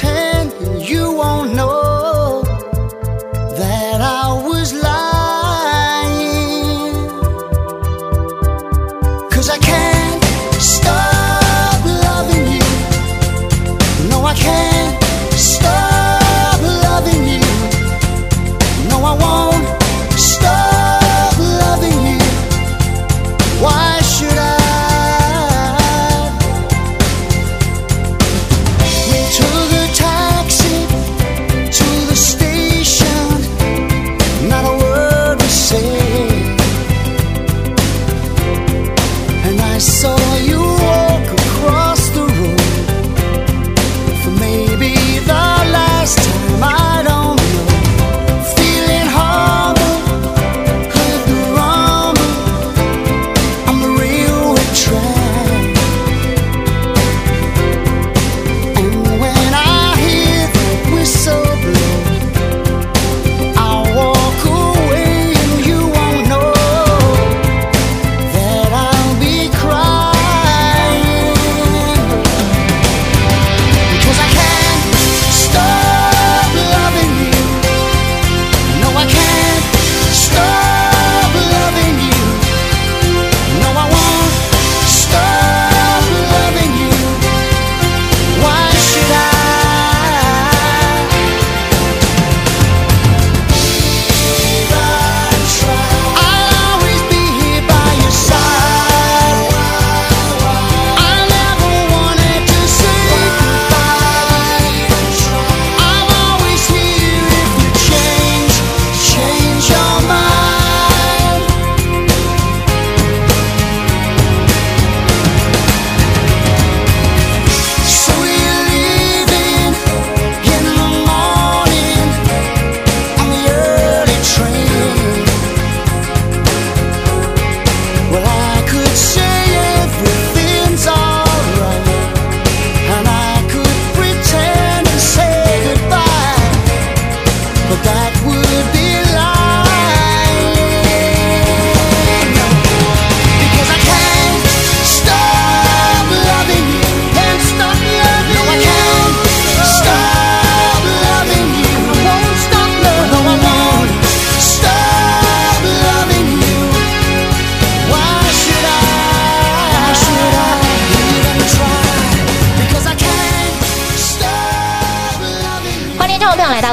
chance and you are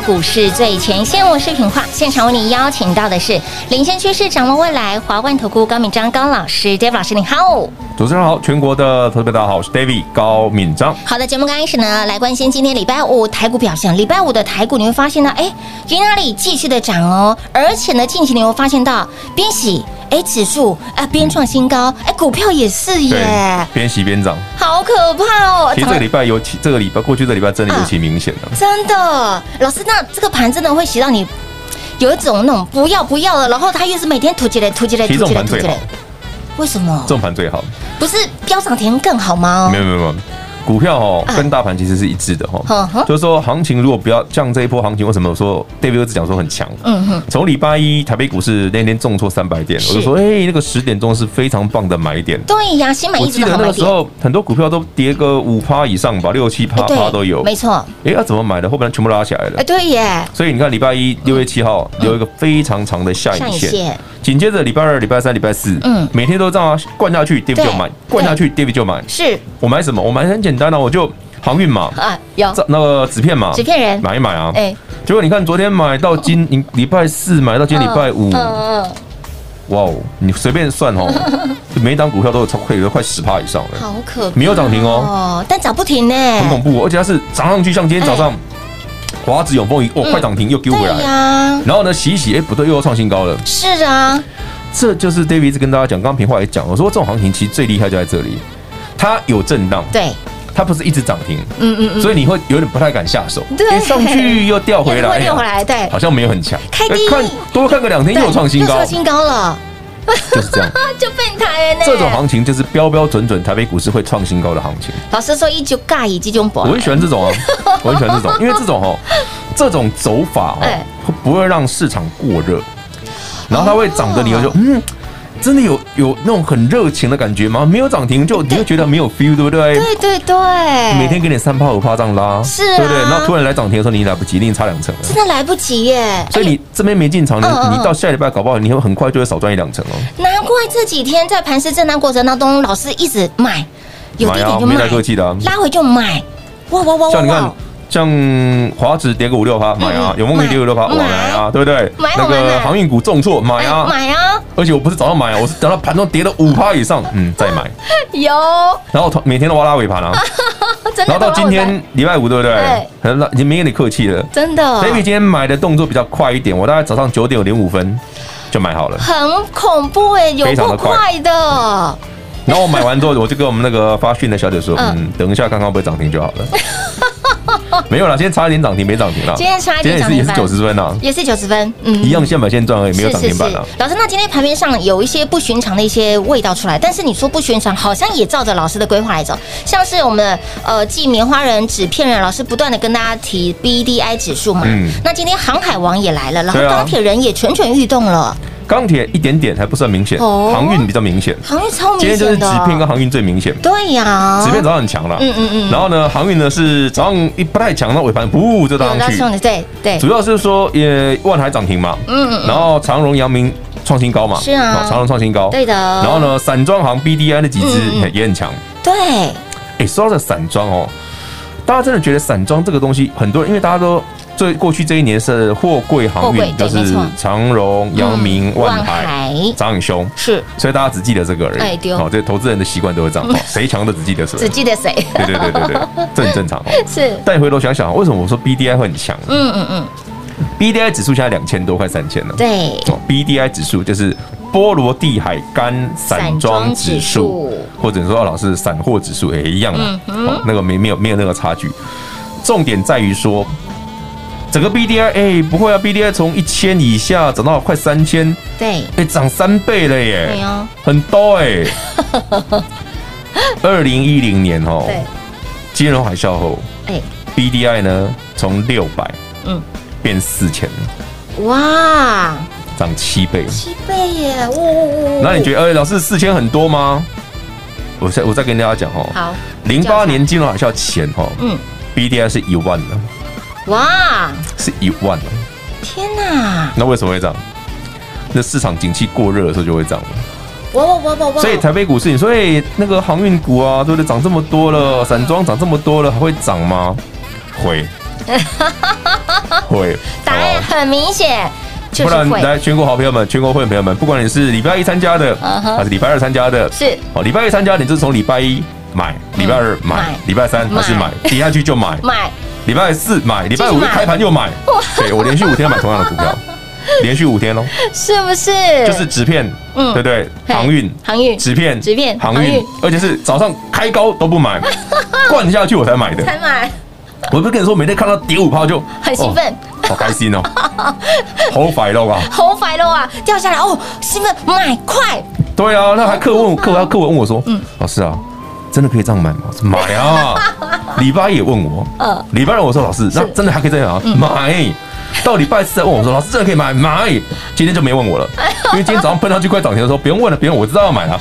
股市最前线，我是品化，现场为你邀请到的是领先趋势、掌握未来华冠投顾高敏章高老师，David 老师你好，主持人好，全国的特别大家好，我是 David 高敏章。好的，节目刚开始呢，来关心今天礼拜五台股表现。礼拜五的台股你会发现呢，哎，云哪里继续的涨哦，而且呢，近期你会发现到边洗。哎，指数啊，边创新高，哎，股票也是耶，边洗边涨，好可怕哦！其实这个礼拜尤其，这个礼拜过去这礼拜真的尤其明显的，真的，老师，那这个盘真的会洗到你有一种那种不要不要的，然后它又是每天突起来突起来突起来突起来，为什么？这种盘最好，不是飙涨停更好吗？没有没有没有。股票哦，跟大盘其实是一致的哈，就是说行情如果不要像这一波行情，为什么我说 David 只讲说很强？嗯哼，从礼拜一台北股市那天重挫三百点，我就说哎，那个十点钟是非常棒的买点。对呀，新买一直的买点。我记得那个时候很多股票都跌个五趴以上吧，六七趴趴都有。没错。哎，要怎么买的？后边全部拉起来了。哎，对耶。所以你看礼拜一六月七号有一个非常长的下影线。紧接着礼拜二、礼拜三、礼拜四，嗯，每天都这样灌下去，David 就买，灌下去，David 就买。是，我买什么？我买很简单的，我就航运嘛，啊，有。那个纸片嘛，纸片人。买一买啊。哎，结果你看，昨天买到今，你礼拜四买到今天礼拜五，嗯嗯，哇哦，你随便算哦，每一档股票都有超亏，有快十趴以上了，好可怕，没有涨停哦，但涨不停呢，很恐怖，而且它是涨上去，像今天早上。华子永丰一哦，快涨停又丢回来，然后呢洗一洗，哎不对，又要创新高了。是啊，这就是 David 一直跟大家讲，刚刚平话也讲，我说这种行情其实最厉害就在这里，它有震荡，对，它不是一直涨停，嗯嗯嗯，所以你会有点不太敢下手，对，上去又掉回来，掉回来，对，好像没有很强，开低。看多看个两天又创新高，创新高了。就是这样，就变态呢。这种行情就是标标准准台北股市会创新高的行情。老师说一九尬以，这种博，我很喜欢这种啊，我很喜欢这种，因为这种哦，这种走法哦，不会让市场过热，然后它会涨得你就嗯。真的有有那种很热情的感觉吗？没有涨停就你会觉得没有 feel，对不对？对对对，每天给你三炮五炮这样拉，是，对不对？然后突然来涨停的时候，你来不及，你差两成了，真的来不及耶！所以你这边没进场，你你到下礼拜搞不好，你会很快就会少赚一两成哦。难怪这几天在盘势震荡过程当中，老师一直买，有低点就买，没来客气的，拉回就买，哇哇哇！像你看。像华指跌个五六趴买啊，永丰跌五六趴买啊，对不对？那个航运股重挫买啊，买啊！而且我不是早上买啊，我是等到盘中跌了五趴以上，嗯，再买。有。然后每天都挖拉尾盘啊。然后到今天礼拜五，对不对？很已经没跟你客气了。真的。David 今天买的动作比较快一点，我大概早上九点零五分就买好了。很恐怖哎，有够快的。然后我买完之后，我就跟我们那个发讯的小姐说，嗯，等一下看看会不会涨停就好了。没有了，今天差一点涨停，没涨停了。今天差一点涨停，也是九十分呢，也是九十分，嗯，一样现买现赚而已，没有涨停板了。老师，那今天盘面上有一些不寻常的一些味道出来，但是你说不寻常，好像也照着老师的规划来走，像是我们的呃继棉花人、纸片人，老师不断的跟大家提 B D I 指数嘛，嗯，那今天航海王也来了，然后钢铁人也蠢蠢欲动了。钢铁一点点还不算明显，航运比较明显，航运超明显。今天就是纸片跟航运最明显。对呀，纸片早上很强了，嗯嗯嗯。然后呢，航运呢是早上一不太强，那尾盘噗就拉上去。对对。主要是说也万海涨停嘛，嗯嗯。然后长荣、阳明创新高嘛，是啊，长荣创新高。对的。然后呢，散装行 B D I 那几只也很强。对。哎，说到这散装哦，大家真的觉得散装这个东西，很多人因为大家都。最过去这一年是货柜航运，就是长荣、阳明、万海涨很凶，是，所以大家只记得这个而已。好，这投资人的习惯都会这样，谁强的只记得谁，只记得谁。对对对对对，这很正常。是，但你回头想想，为什么我说 B D I 会很强？嗯嗯嗯，B D I 指数现在两千多，快三千了。对，B D I 指数就是波罗的海干散装指数，或者说老师散货指数也一样啊。那个没没有没有那个差距，重点在于说。整个 B D I 哎，不会啊，B D I 从一千以下涨到快三千，对，哎，涨三倍了耶，对哦，很多哎。二零一零年哦，对，金融海啸后，哎，B D I 呢从六百，嗯，变四千了，哇，涨七倍，七倍耶，呜，那你觉得，哎，老师四千很多吗？我再我再跟大家讲哦，好，零八年金融海啸前哈，嗯，B D I 是一万的。哇，是一万哦！天哪，那为什么会涨？那市场景气过热的时候就会这样。哇哇哇哇哇！所以台北股市，你说哎，那个航运股啊，对不对？涨这么多了，散装涨这么多了，还会涨吗？会，会。答案很明显，不然来全国好朋友们，全国会员朋友们，不管你是礼拜一参加的，还是礼拜二参加的，是哦，礼拜一参加，你就是从礼拜一买，礼拜二买，礼拜三还是买，跌下去就买，买。礼拜四买，礼拜五开盘又买，对，我连续五天买同样的股票，连续五天哦，是不是？就是纸片，嗯，对不对？航运，航运，纸片，纸片，航运，而且是早上开高都不买，灌下去我才买的，才买。我不是跟你说，每天看到跌五炮就很兴奋，好开心哦，好快乐啊，好快乐啊，掉下来哦，兴奋，买快。对啊，那还客问客客问我说，嗯，老师啊。真的可以这样买吗？买啊！礼拜一也问我，嗯，礼拜二我说老师，那真的还可以这样啊？买，到礼拜四再问我说：“老师，这个可以买买？”今天就没问我了，因为今天早上碰到去快涨停的时候，不用问了，不用，我知道要买了，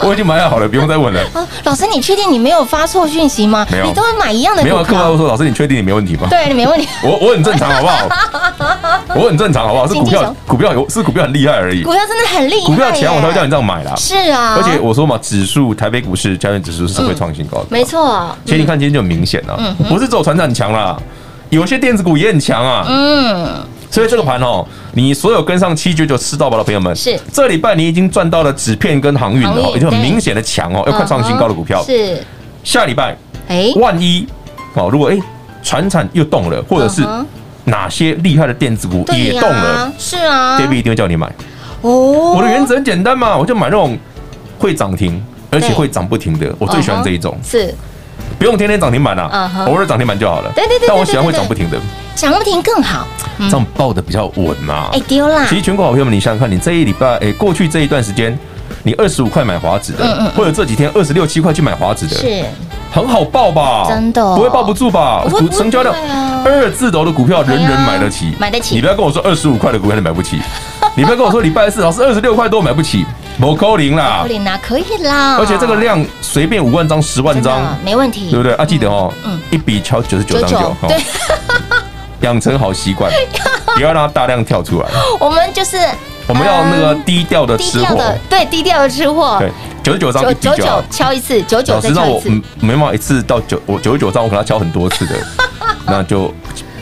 我已经买好了，不用再问了。老师，你确定你没有发错讯息吗？没有，你都会买一样的。没有，客户都说：“老师，你确定你没问题吗？”对，你没问题。我我很正常，好不好？我很正常，好不好？是股票，股票有是股票很厉害而已。股票真的很厉害，股票强我才会叫你这样买啦。是啊，而且我说嘛，指数台北股市加权指数是会创新高的，没错。其实你看今天就很明显了，不是只有传产强啦，有些电子股也很强啊。嗯。所以这个盘哦，你所有跟上七九九吃到饱的朋友们，是。这礼拜你已经赚到了纸片跟航运了哦，已经很明显的强哦，要快创新高的股票。是。下礼拜，哎，万一哦，如果哎，船产又动了，或者是哪些厉害的电子股也动了，是啊，David 一定会叫你买。哦。我的原则很简单嘛，我就买那种会涨停而且会涨不停的，我最喜欢这一种，是不用天天涨停板啊，偶尔涨停板就好了。对对对，但我喜欢会涨不停的。涨不停更好，这样抱的比较稳嘛。哎，丢啦！其实全国好朋友们，你想想看，你这一礼拜，哎，过去这一段时间，你二十五块买华子的，或者这几天二十六七块去买华子的，是。很好抱吧？真的。不会抱不住吧？股成交量二字头的股票，人人买得起，买得起。你不要跟我说二十五块的股票你买不起，你不要跟我说礼拜四老师二十六块多买不起，某扣零啦，扣零啦，可以啦。而且这个量随便五万张、十万张，没问题，对不对？啊，记得哦，一笔敲九十九张九，对。养成好习惯，不要让它大量跳出来。我们就是我们要那个低调的吃货，对，低调的吃货。对，九十九张一九九敲一次，九九再敲一次。我没办法一次到九，我九十九张我可能要敲很多次的，那就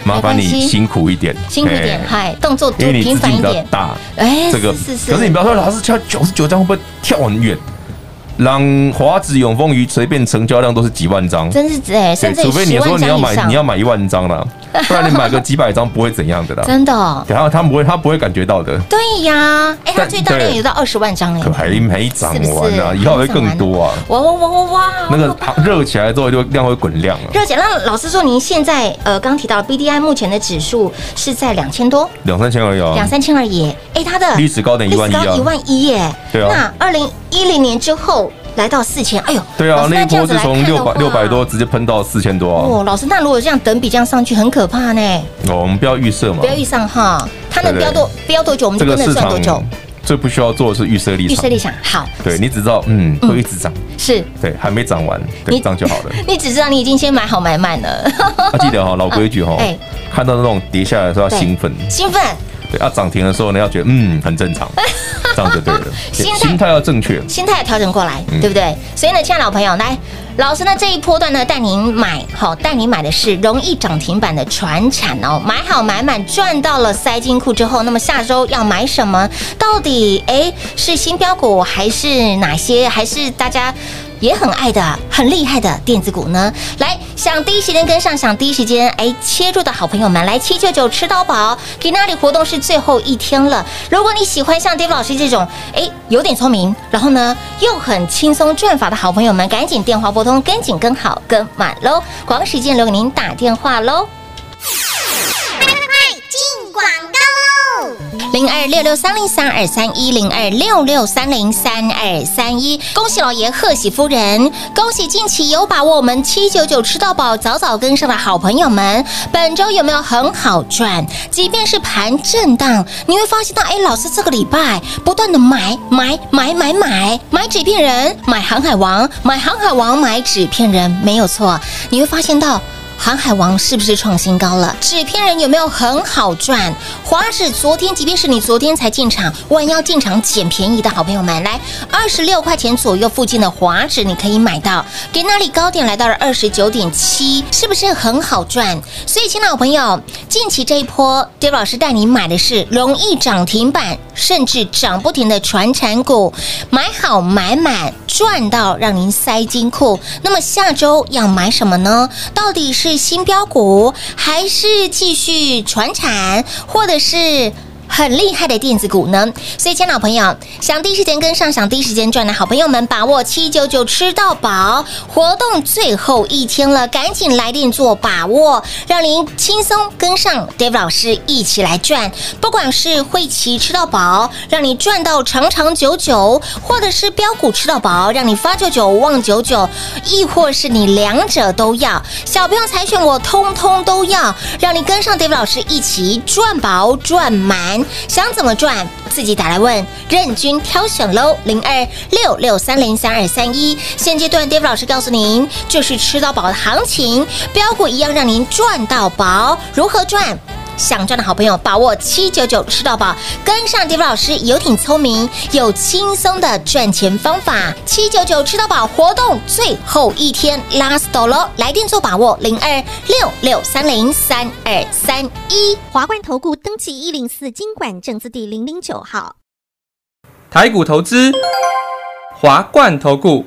麻烦你辛苦一点，辛苦一点，嗨，动作因为你频繁一点。大，哎，这个。可是你不要说老是敲九十九张会不会跳很远？让华子永丰鱼随便成交量都是几万张，真是哎，甚至除非你说你要买你要买一万张了，不然你买个几百张不会怎样的啦。真的，然后他不会他不会感觉到的。对呀，哎，他最大量有到二十万张哎，可还没涨完呢，以后会更多啊！哇哇哇哇哇！那个热起来之后就量会滚量了。热起来，那老师说您现在呃刚提到 B D I 目前的指数是在两千多，两三千而已啊，两三千而已。哎，它的历史高点一万一啊，一万一耶。对啊，那二零一零年之后。来到四千，哎呦，对啊，那一波是从六百六百多直接喷到四千多啊！哦，老师，那如果这样等比这样上去，很可怕呢。哦，我们不要预设嘛，不要预上哈，它能飙多飙多久，我们就跟着赚多久。最不需要做的是预设立场，预设立场好。对，你只知道嗯会一直涨，是对，还没涨完，对，涨就好了。你只知道你已经先买好买满了。记得哈，老规矩哈，看到那种跌下来的时候要兴奋，兴奋。对，要涨停的时候呢，要觉得嗯很正常，这样就对了。心态要正确，心态要调整过来，对不对？所以呢，亲爱的老朋友，来，老师呢这一波段呢带您买，好，带您买的是容易涨停板的船产哦，买好买满赚到了塞金库之后，那么下周要买什么？到底哎是新标股还是哪些？还是大家？也很爱的、很厉害的电子股呢，来想第一时间跟上，想第一时间哎切入的好朋友们，来七九九吃到饱，给那里活动是最后一天了。如果你喜欢像 Dave 老师这种哎有点聪明，然后呢又很轻松赚法的好朋友们，赶紧电话拨通，跟紧跟好跟满喽，广时间留给您打电话喽。快快快，进广告喽。零二六六三零三二三一零二六六三零三二三一，恭喜老爷，贺喜夫人，恭喜近期有把握我们七九九吃到饱，早早跟上的好朋友们，本周有没有很好赚？即便是盘震荡，你会发现到，哎，老师这个礼拜不断的买买买买买买纸片人，买航海王，买航海王，买纸片人，没有错，你会发现到。航海王是不是创新高了？纸片人有没有很好赚？华指昨天，即便是你昨天才进场，弯腰进场捡便宜的好朋友们，来二十六块钱左右附近的华指，你可以买到。给那里高点来到了二十九点七，是不是很好赚？所以，亲爱的朋友，近期这一波，David 老师带你买的是容易涨停板，甚至涨不停的传产股，买好买满，赚到让您塞金库。那么下周要买什么呢？到底是？新标股还是继续传产，或者是很厉害的电子股呢。所以，亲爱的朋友，想第一时间跟上，想第一时间赚的好朋友们，把握七九九吃到饱活动最后一天了，赶紧来电做把握，让您轻松跟上 David 老师一起来赚。不管是会期吃到饱，让你赚到长长久久，或者是标股吃到饱，让你发久久旺久久，亦或是你两者都要，小朋友才选我通通都要，让你跟上 David 老师一起赚饱赚满。想怎么赚，自己打来问，任君挑选喽。零二六六三零三二三一，现阶段 David 老师告诉您，就是吃到饱的行情，标股一样让您赚到饱，如何赚？想赚的好朋友，把握七九九吃到饱，跟上 David 老师，有挺聪明有轻松的赚钱方法。七九九吃到饱活动最后一天，last 喽，来电做把握，零二六六三零三二三一。华冠投顾登记一零四经管证字第零零九号。台股投资，华冠投顾。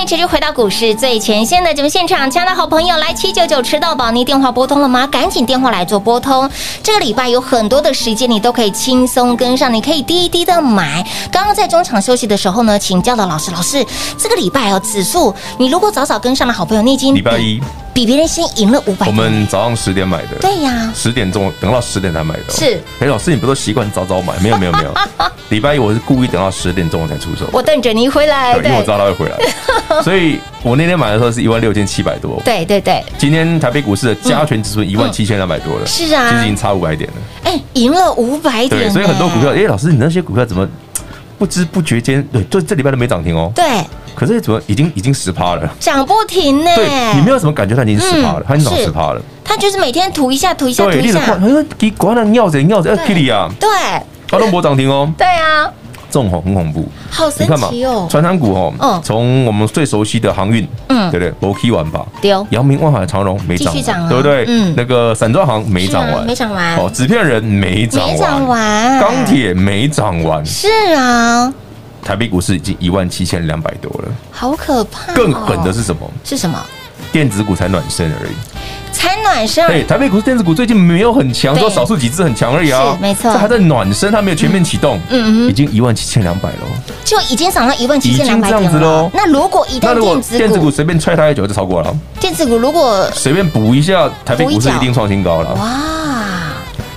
欢迎持续回到股市最前线的节目现场，亲爱的好朋友，来七九九吃到宝，你电话拨通了吗？赶紧电话来做拨通。这个礼拜有很多的时间，你都可以轻松跟上，你可以低低的买。刚刚在中场休息的时候呢，请教了老师，老师，这个礼拜哦，指数你如果早早跟上了好朋友，你已经礼拜一。比别人先赢了五百。我们早上十点买的。对呀，十点钟等到十点才买的。是。哎，老师，你不都习惯早早买？没有，没有，没有。礼拜一我是故意等到十点钟我才出手。我等着你回来。对，因为我知道他会回来。所以我那天买的时候是一万六千七百多。对对对。今天台北股市的加权指数一万七千两百多了。是啊。其实已经差五百点了。哎，赢了五百点。对，所以很多股票，哎，老师，你那些股票怎么不知不觉间，对，就这礼拜都没涨停哦。对。可是怎么已经已经十趴了，涨不停呢？对，你没有什么感觉，它已经十趴了，它已经涨十趴了。它就是每天涂一下，涂一下，涂一下。哎，给关了尿着尿着，哎，Kitty 啊，对，它都没涨停哦。对啊，这种很恐怖，好神奇哦。传产股哦，从我们最熟悉的航运，嗯，对不对？没去完吧？丢。阳明、万海、长荣没涨，对不对？嗯，那个散装行没涨完，没涨完。哦，纸片人没涨完，钢铁没涨完。是啊。台北股市已经一万七千两百多了，好可怕！更狠的是什么？是什么？电子股才暖身而已，才暖身。对，台北股市电子股最近没有很强，说少数几只很强而已啊，没错，这还在暖身，它没有全面启动。嗯嗯，已经一万七千两百了，就已经涨到一万七千两百点了。那如果一旦电子股，电子股随便踹它一脚就超过了。电子股如果随便补一下，台北股市一定创新高了。哇！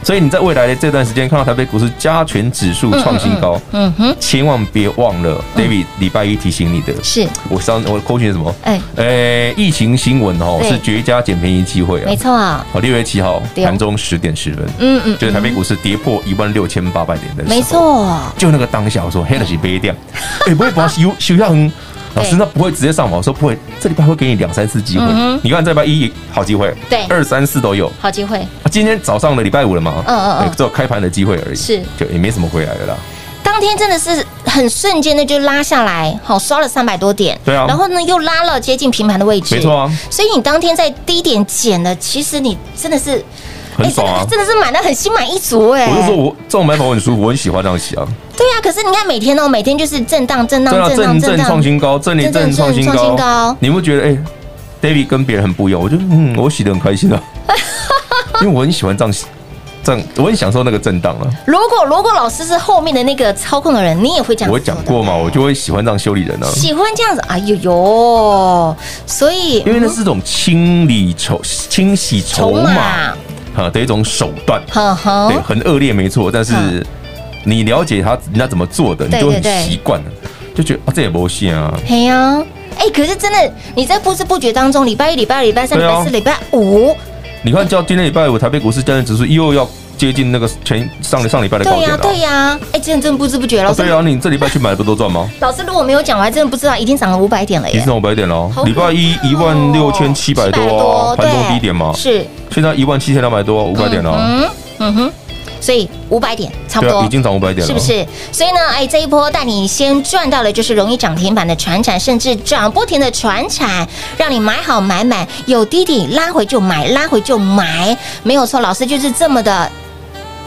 所以你在未来的这段时间看到台北股市加权指数创新高，嗯哼，千万别忘了，David 礼拜一提醒你的，是。我上我扣讯什么？哎，呃，疫情新闻哦，是绝佳捡便宜机会啊，没错啊，哦，六月七号盘中十点十分，嗯嗯，就是台北股市跌破一万六千八百点的时候，没错，就那个当下我说黑了是别掉，哎，不会把修修下很。老师，那不会直接上吗？我说不会，这礼拜会给你两三次机会。你看这礼拜一好机会，对，二三四都有。好机会。今天早上的礼拜五了嘛？嗯嗯嗯，只有开盘的机会而已，是。就也没什么回来的啦。当天真的是很瞬间的就拉下来，好刷了三百多点，对啊，然后呢又拉了接近平盘的位置，没错啊，所以你当天在低点捡了，其实你真的是很爽啊，真的是买的很心满意足哎，我就说我这种买法我很舒服，我很喜欢这样洗啊。对啊，可是你看每天哦，每天就是震荡震荡震荡震震创新高，震震创新高，你不觉得哎，David 跟别人很不一样？我觉得嗯，我洗的很开心啊，因为我很喜欢这样洗。这样我很享受那个震荡了。如果如果老师是后面的那个操控的人，你也会这样。我讲过嘛，我就会喜欢这样修理人呢、啊。喜欢这样子，哎呦呦！所以因为那是一种清理筹、清洗筹码啊的一种手段。呵呵对，很恶劣没错，但是你了解他人家怎么做的，你就很习惯了，就觉得啊这也不行啊。嘿呀，哎，可是真的，你在不知不觉当中，礼拜一、礼拜二、礼拜三、礼拜四、礼拜五。你看，叫今天礼拜五台北股市交易指数又要接近那个前上上礼拜的高点了。对呀，对呀，哎，真的真的不知不觉了。对啊，你这礼拜去买不都赚吗？老师如果没有讲，我还真的不知道，已经涨了五百点了耶！已经涨五百点了，礼拜一一万六千七百多，盘中低点嘛。是，现在一万七千两百多，五百点了。嗯嗯哼。所以五百点差不多，已经涨五百点了，是不是？所以呢，哎，这一波带你先赚到了就是容易涨停板的船产，甚至涨不停的船产，让你买好买满，有低点拉回就买，拉回就买，没有错。老师就是这么的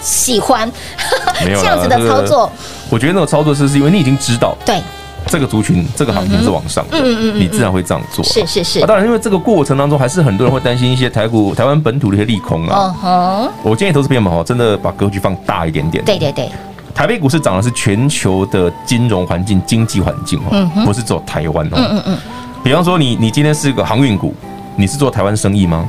喜欢 这样子的操作。我觉得那种操作是是因为你已经知道，对。这个族群，这个行情是往上的，嗯嗯嗯，你自然会这样做。是是是。当然，因为这个过程当中，还是很多人会担心一些台股、台湾本土的一些利空啊。哦我建议投资朋友们哦，真的把格局放大一点点。对对对。台北股市涨的是全球的金融环境、经济环境哦，不是做台湾哦。嗯嗯嗯。比方说，你你今天是个航运股，你是做台湾生意吗？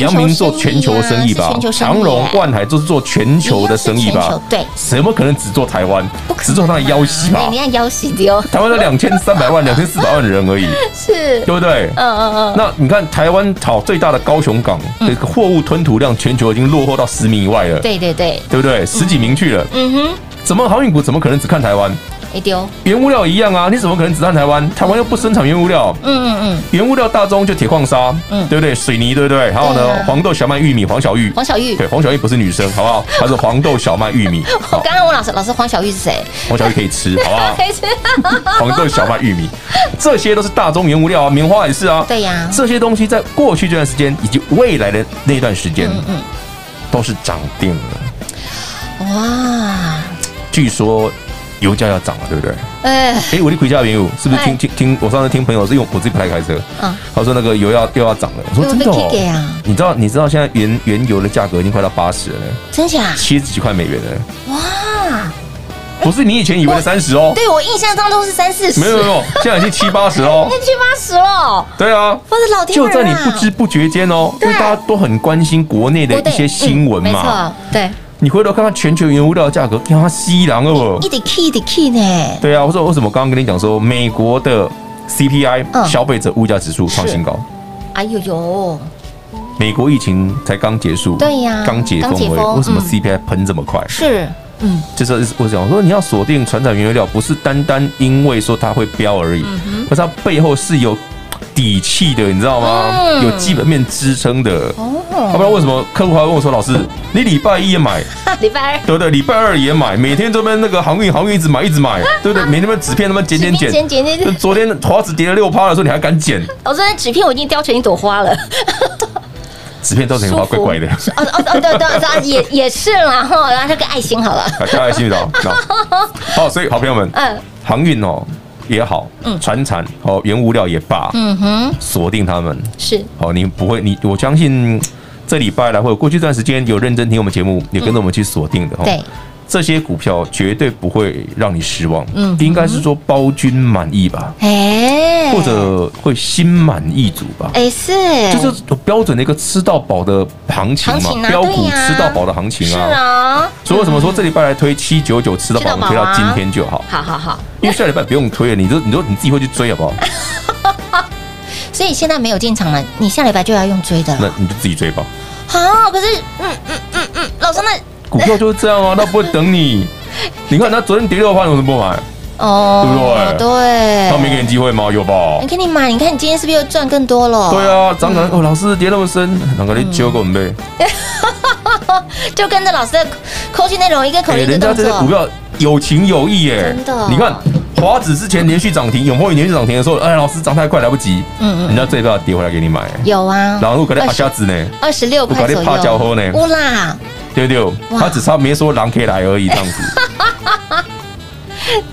阳明做全球生意吧，长荣、万海就是做全球的生意吧？对，怎么可能只做台湾？只做他的腰细吧？你看腰细的哦。台湾才两千三百万、两千四百万人而已，是，对不对？嗯嗯嗯。那你看台湾好最大的高雄港的货物吞吐量，全球已经落后到十名以外了。对对对，对不对？十几名去了。嗯哼。怎么航运股怎么可能只看台湾？没丢，原物料一样啊，你怎么可能只看台湾？台湾又不生产原物料。嗯嗯嗯，原物料大宗就铁矿砂，嗯，对不对？水泥，对不对？还有呢，黄豆、小麦、玉米，黄小玉，黄小玉，对，黄小玉不是女生，好不好？她是黄豆、小麦、玉米。我刚刚问老师，老师黄小玉是谁？黄小玉可以吃，好不好？可以吃。黄豆、小麦、玉米，这些都是大宗原物料啊，棉花也是啊。对呀，这些东西在过去这段时间以及未来的那段时间，嗯嗯，都是涨定了。哇，据说。油价要涨了，对不对？哎，哎，我的回家朋友是不是听听听？我上次听朋友是用我自己不太开车，嗯，他说那个油要又要涨了。我说真的哦，你知道你知道现在原原油的价格已经快到八十了，真假？七十几块美元了。哇，不是你以前以为的三十哦？对，我印象中都是三四十，没有没有，现在已经七八十喽，七八十了。对啊，我的老天，就在你不知不觉间哦，因为大家都很关心国内的一些新闻嘛，对。你回头看看全球原物料价格，呀，稀烂了不？一点 key 一点 key 呢？对啊，我说为什么刚刚跟你讲说，美国的 CPI 消费者物价指数创新高？哎呦呦！美国疫情才刚结束，对呀，刚解封，为什么 CPI 喷这么快？是，嗯，就是我讲说，你要锁定船产原物料，不是单单因为说它会飙而已，可是它背后是有。底气的，你知道吗？嗯、有基本面支撑的。哦，不知道为什么客户还问我说：“老师，你礼拜一也买，礼拜二对不对？礼拜二也买，每天这边那个航运航运一直买一直买，对不对？每天那纸片那么剪剪剪剪剪剪。昨天华子跌了六趴的时候，你还敢剪？老师，那纸片我已经雕成一朵花了。纸片雕成花，怪怪的。哦哦哦，对对也也是啦哈，然后这个爱心好了，加爱心的。好，所以好朋友们，嗯，航运哦。也好，嗯，船产哦，原物料也罢，嗯哼，锁定他们。是。哦，你不会，你我相信这礼拜来或者过去这段时间有认真听我们节目，也跟着我们去锁定的哈，对。这些股票绝对不会让你失望，嗯，应该是说包君满意吧，哎，或者会心满意足吧，哎，是，就是标准的一个吃到饱的行情嘛，标股吃到饱的行情啊，是啊，所以为什么说这礼拜来推七九九吃到饱，我们推到今天就好，好好好，因为下礼拜不用推了，你都你都你自己会去追好不好？所以现在没有进场了，你下礼拜就要用追的，那你就自己追吧。好，可是，嗯嗯嗯嗯，老师那。股票就是这样啊，它不会等你。你看他昨天跌六趴，为什么不买？哦，对不对？对，他没给你机会吗？有吧？你给你买，你看你今天是不是又赚更多了？对啊，涨涨哦，老师跌那么深，哪个你揪过没？就跟着老师的口气内容，一个口令。人家这些股票有情有义耶，真的。你看华指之前连续涨停，永丰连续涨停的时候，哎，老师涨太快来不及，嗯嗯，人家这一波跌回来给你买，有啊，然后可能阿下子呢，二十六块左右，怕交货呢，乌啦，对对，他只差没说狼可以来而已，这样子。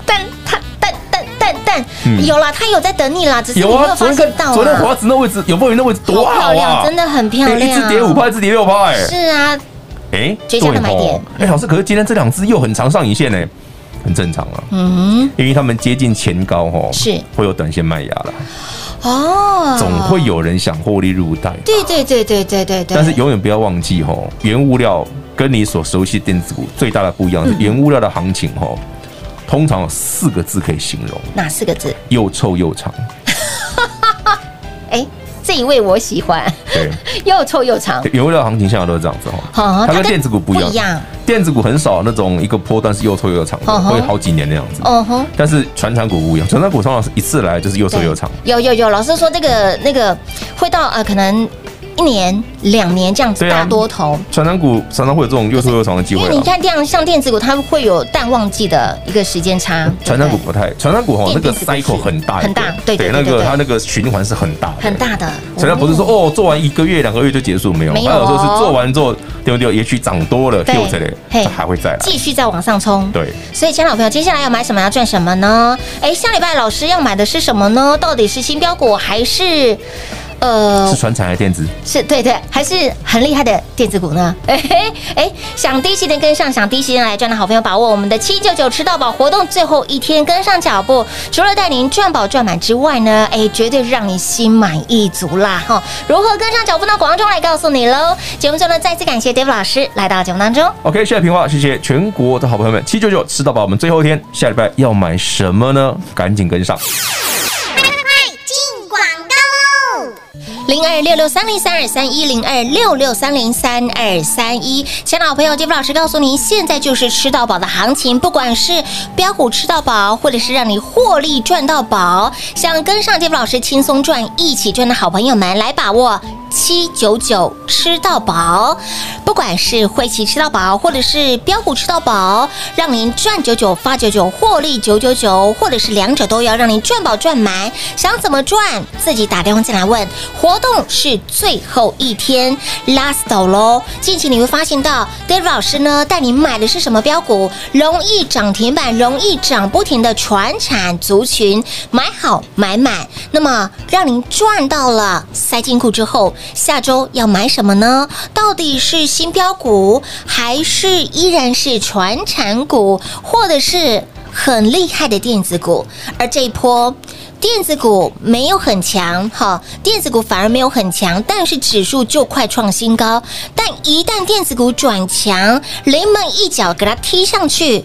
但他但但但但有啦，他有在等你啦，有发现到。昨天华子那位置，有风云那位置多漂亮，真的很漂亮，一只跌五趴，一只跌六趴，哎，是啊。哎，绝佳的买点。哎，老师，可是今天这两只又很长上影线呢，很正常啊。嗯，因为他们接近前高哦，是会有短线卖压了。哦，总会有人想获利入袋。对对对对对对对。但是永远不要忘记哦，原物料跟你所熟悉电子股最大的不一样是原物料的行情哈，通常有四个字可以形容。哪四个字？又臭又长。哎。这一位我喜欢，对，又臭又长。原物料行情现在都是这样子哈，它跟电子股不一样，电子股很少那种一个波段是又臭又长的，会好几年那样子。嗯哼，但是传产股不一样，传产股通常是一次来就是又臭又长。有有有，老师说这个那个会到呃可能。一年两年这样子大多头，传产股常常会有这种又臭又长的机会。因为你看这样像电子股，它会有淡旺季的一个时间差。传产股不太，传产股哈那个 cycle 很大很大，对对，那个它那个循环是很大很大的。传产不是说哦做完一个月两个月就结束没有，没有时候是做完之后对不对？也许涨多了，对不对？还会再来继续再往上冲。对，所以，亲爱的朋友，接下来要买什么要赚什么呢？哎，下礼拜老师要买的是什么呢？到底是新标股还是？呃，是传产还是电子？是对对，还是很厉害的电子股呢？哎哎，想第一时间跟上，想第一时间来赚的好朋友，把握我们的七九九吃到饱活动最后一天，跟上脚步，除了带您赚饱赚满之外呢，哎，绝对让你心满意足啦！哈，如何跟上脚步呢？广告中来告诉你喽。节目中呢，再次感谢 David 老师来到节目当中。OK，谢谢平话，谢谢全国的好朋友们，七九九吃到饱，我们最后一天，下礼拜要买什么呢？赶紧跟上。零二六六三零三二三一零二六六三零三二三一，亲爱的好朋友，杰夫老师告诉您，现在就是吃到饱的行情，不管是标股吃到饱，或者是让你获利赚到饱，想跟上杰夫老师轻松赚、一起赚的好朋友们，来把握。七九九吃到饱，不管是会期吃到饱，或者是标股吃到饱，让您赚九九发九九，获利九九九，或者是两者都要，让您赚饱赚满。想怎么赚，自己打电话进来问。活动是最后一天，last 喽。近期你会发现到，David 老师呢带你买的是什么标股？容易涨停板，容易涨不停的传产族群，买好买满。那么让您赚到了塞金库之后。下周要买什么呢？到底是新标股，还是依然是传产股，或者是很厉害的电子股？而这一波电子股没有很强，哈，电子股反而没有很强，但是指数就快创新高。但一旦电子股转强，临门一脚给它踢上去。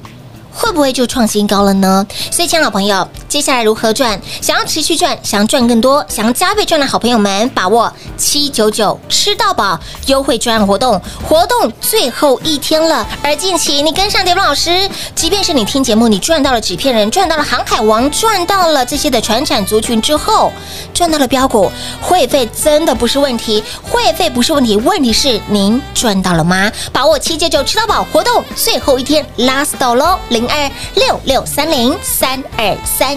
会不会就创新高了呢？所以，亲爱的朋友，接下来如何赚？想要持续赚，想要赚更多，想要加倍赚的好朋友们，把握七九九吃到饱优惠专案活动，活动最后一天了。而近期你跟上 David 老师，即便是你听节目，你赚到了纸片人，赚到了航海王，赚到了这些的船产族群之后，赚到了标股，会费真的不是问题，会费不是问题，问题是您赚到了吗？把握七九九吃到饱活动最后一天，last 到喽零。二六六三零三二三